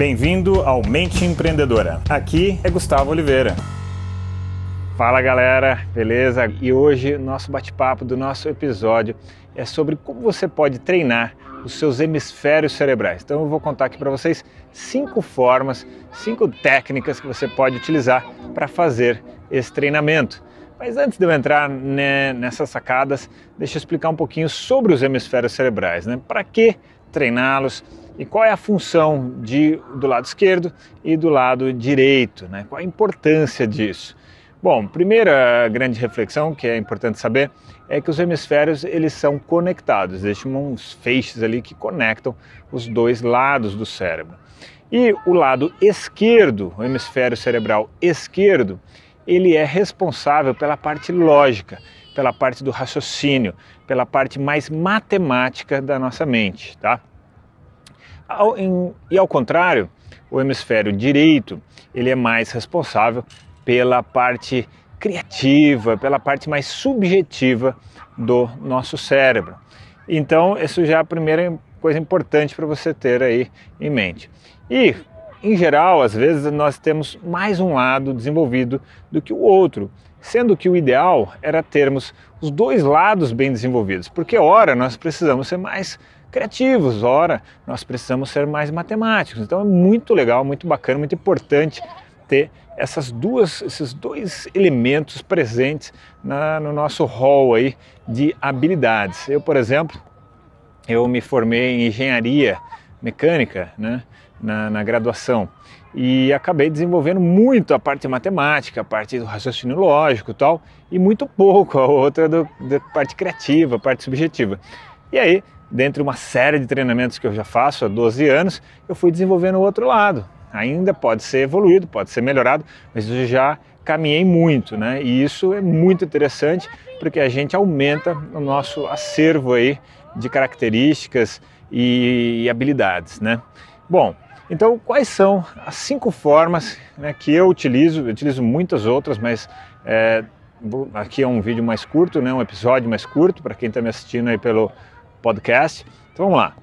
Bem-vindo ao Mente Empreendedora. Aqui é Gustavo Oliveira. Fala galera, beleza? E hoje nosso bate-papo do nosso episódio é sobre como você pode treinar os seus hemisférios cerebrais. Então eu vou contar aqui para vocês cinco formas, cinco técnicas que você pode utilizar para fazer esse treinamento. Mas antes de eu entrar né, nessas sacadas, deixa eu explicar um pouquinho sobre os hemisférios cerebrais. Né? Para que treiná-los? e qual é a função de, do lado esquerdo e do lado direito, né? qual a importância disso. Bom, primeira grande reflexão que é importante saber é que os hemisférios eles são conectados, existem uns feixes ali que conectam os dois lados do cérebro. E o lado esquerdo, o hemisfério cerebral esquerdo, ele é responsável pela parte lógica, pela parte do raciocínio, pela parte mais matemática da nossa mente, tá? Ao, em, e ao contrário, o hemisfério direito ele é mais responsável pela parte criativa, pela parte mais subjetiva do nosso cérebro. Então, isso já é a primeira coisa importante para você ter aí em mente. E, em geral, às vezes nós temos mais um lado desenvolvido do que o outro, sendo que o ideal era termos os dois lados bem desenvolvidos, porque ora nós precisamos ser mais criativos, ora nós precisamos ser mais matemáticos. Então é muito legal, muito bacana, muito importante ter essas duas, esses dois elementos presentes na, no nosso hall aí de habilidades. Eu, por exemplo, eu me formei em engenharia mecânica, né, na, na graduação e acabei desenvolvendo muito a parte matemática, a parte do raciocínio lógico e tal, e muito pouco a outra do, da parte criativa, a parte subjetiva. E aí dentre uma série de treinamentos que eu já faço há 12 anos, eu fui desenvolvendo o outro lado. Ainda pode ser evoluído, pode ser melhorado, mas eu já caminhei muito, né? E isso é muito interessante porque a gente aumenta o nosso acervo aí de características e habilidades, né? Bom, então quais são as cinco formas né, que eu utilizo? Eu utilizo muitas outras, mas é, aqui é um vídeo mais curto, né? Um episódio mais curto para quem está me assistindo aí pelo podcast. Então vamos lá.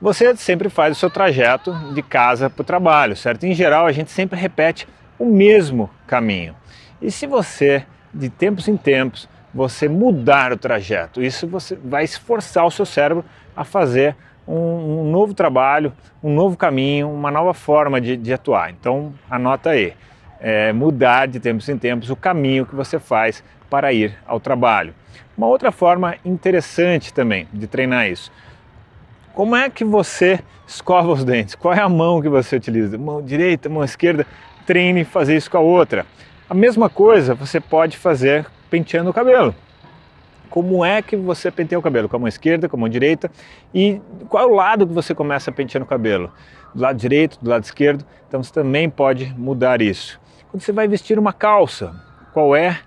Você sempre faz o seu trajeto de casa para o trabalho, certo? Em geral, a gente sempre repete o mesmo caminho. E se você, de tempos em tempos, você mudar o trajeto, isso você vai esforçar o seu cérebro a fazer um, um novo trabalho, um novo caminho, uma nova forma de, de atuar. Então, anota aí. É, mudar de tempos em tempos o caminho que você faz para ir ao trabalho. Uma outra forma interessante também de treinar isso. Como é que você escova os dentes? Qual é a mão que você utiliza? Mão direita, mão esquerda? Treine fazer isso com a outra. A mesma coisa você pode fazer penteando o cabelo. Como é que você penteia o cabelo? Com a mão esquerda, com a mão direita? E qual é o lado que você começa a pentear o cabelo? Do lado direito, do lado esquerdo? Então você também pode mudar isso. Quando você vai vestir uma calça, qual é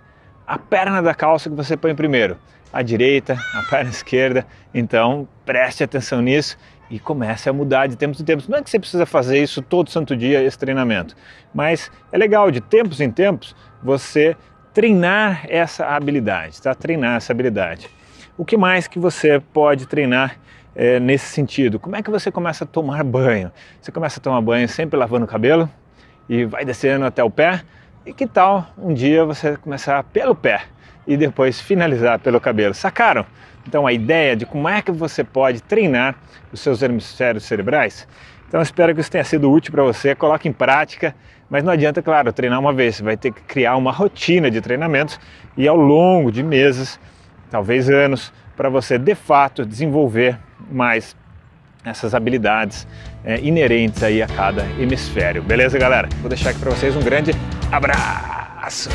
a perna da calça que você põe primeiro, a direita, a perna esquerda. Então preste atenção nisso e comece a mudar de tempos em tempos. Não é que você precisa fazer isso todo santo dia, esse treinamento, mas é legal de tempos em tempos você treinar essa habilidade, tá? Treinar essa habilidade. O que mais que você pode treinar é, nesse sentido? Como é que você começa a tomar banho? Você começa a tomar banho sempre lavando o cabelo e vai descendo até o pé e que tal um dia você começar pelo pé e depois finalizar pelo cabelo? Sacaram? Então a ideia de como é que você pode treinar os seus hemisférios cerebrais? Então espero que isso tenha sido útil para você, coloque em prática, mas não adianta, claro, treinar uma vez, você vai ter que criar uma rotina de treinamentos e ao longo de meses, talvez anos, para você de fato desenvolver mais essas habilidades é, inerentes aí a cada hemisfério. Beleza, galera? Vou deixar aqui para vocês um grande abraço.